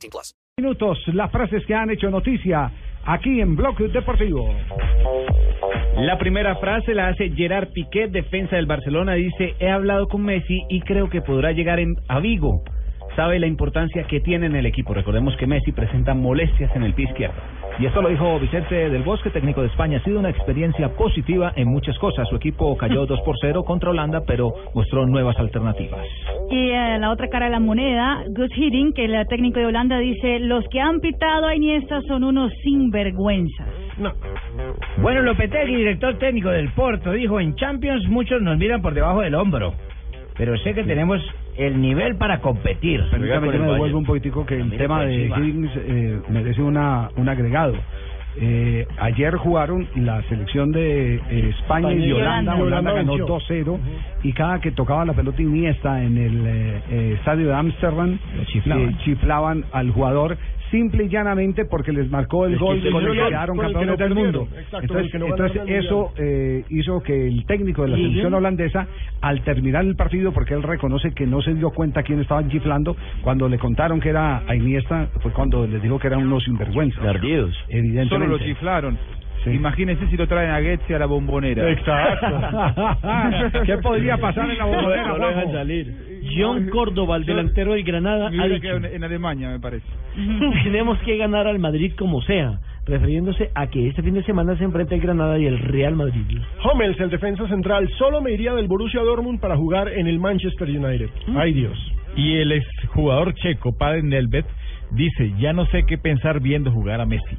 18 plus. Minutos, las frases que han hecho noticia aquí en Bloque Deportivo. La primera frase la hace Gerard Piqué, defensa del Barcelona. Dice, he hablado con Messi y creo que podrá llegar en, a Vigo. Sabe la importancia que tiene en el equipo. Recordemos que Messi presenta molestias en el pie izquierdo. Y esto lo dijo Vicente del Bosque, técnico de España. Ha sido una experiencia positiva en muchas cosas. Su equipo cayó 2 por 0 contra Holanda, pero mostró nuevas alternativas. Y eh, la otra cara de la moneda, Gus Hiddink, que el técnico de Holanda dice, los que han pitado a Iniesta son unos sinvergüenzas. Bueno, Lopetegui, director técnico del Porto, dijo, en Champions muchos nos miran por debajo del hombro, pero sé que tenemos el nivel para competir. Permítame que me devuelva un poquitico que el tema de encima. Higgins eh, merece una, un agregado. Eh, ayer jugaron la selección de eh, España y de Holanda. Holanda ganó 2-0 y cada que tocaba la pelota Iniesta en el eh, eh, estadio de Ámsterdam chiflaban. eh, chiflaban al jugador simple y llanamente porque les marcó el gol que con el perdieron, que quedaron que campeones no del mundo. Exacto, Entonces, el que no entonces ganaron el eso eh, hizo que el técnico de la selección holandesa, al terminar el partido, porque él reconoce que no se dio cuenta quién estaban chiflando, cuando le contaron que era a Iniesta, fue cuando les dijo que eran unos sinvergüenzas. Perdidos. Evidentemente. Solo lo chiflaron. Sí. Imagínense si lo traen a Goetze a la bombonera. Exacto. ¿Qué podría pasar en la bombonera, Juanjo? John Córdoba, el delantero del Granada, ha dicho, en, Alemania, me parece. tenemos que ganar al Madrid como sea, refiriéndose a que este fin de semana se enfrenta el Granada y el Real Madrid. Hummels, el defensa central, solo me iría del Borussia Dortmund para jugar en el Manchester United. Ay Dios. Y el exjugador checo, Padre Nelvet, dice, ya no sé qué pensar viendo jugar a Messi.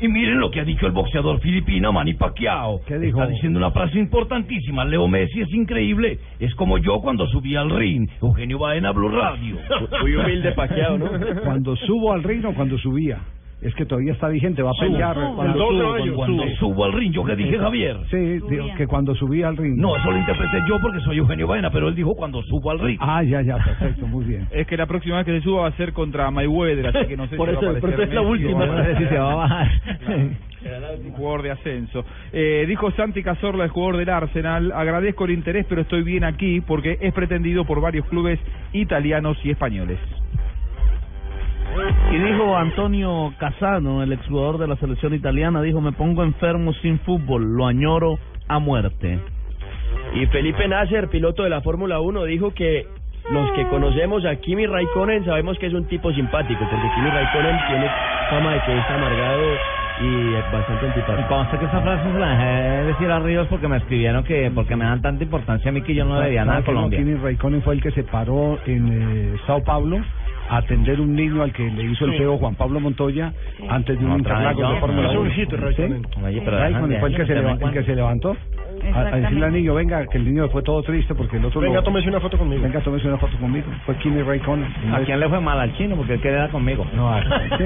Y miren lo que ha dicho el boxeador filipino Manny Pacquiao. ¿Qué dijo? Está diciendo una frase importantísima. Leo Messi es increíble. Es como yo cuando subí al ring. Eugenio Baena, Blue Radio. Muy humilde paqueado, ¿no? Cuando subo al ring o cuando subía. Es que todavía está vigente, va a pelear. Cuando subo, subo, cuando- Cuando Sí. subo al ring, ¿yo qué dije, Javier? Sí, digo que cuando subía al ring. No, eso lo interpreté yo porque soy Eugenio Baena, pero él dijo cuando subo al ring. Ah, ya, ya, perfecto, muy bien. Es que la próxima vez que se suba va a ser contra Mayweather, así que no sé Por si eso- va a por eso es la última. o- No sé si se va a bajar. un jugador de ascenso. Eh, dijo Santi Cazorla, el jugador del Arsenal, agradezco el interés, pero estoy bien aquí porque es pretendido por varios clubes italianos y españoles. Y dijo Antonio Casano, el exjugador de la selección italiana, dijo, me pongo enfermo sin fútbol, lo añoro a muerte. Y Felipe Nasser, piloto de la Fórmula 1, dijo que los que conocemos a Kimi Raikkonen sabemos que es un tipo simpático, porque Kimi Raikkonen tiene fama de que es amargado y bastante Y antipático. consta que esa frase se la dejé decir a Ríos porque me escribieron que porque me dan tanta importancia a mí que yo no debía nada a. Colombia. Kimi Raikkonen fue el que se paró en eh, Sao Paulo atender un niño al que le hizo el feo Juan Pablo Montoya antes de un Otra vez interlago yo. de Fórmula Es un 1. hit, Raikkonen. Oye, pero Raikkonen dejan fue el que, se, levantó a, decirle al niño, venga, que el niño fue todo triste porque el otro Venga, lo- tómese una foto conmigo. venga, tómese una foto conmigo. Fue Kimi Raikkonen. ¿A quién le fue mal al chino? Porque él quería conmigo. No, a- sí.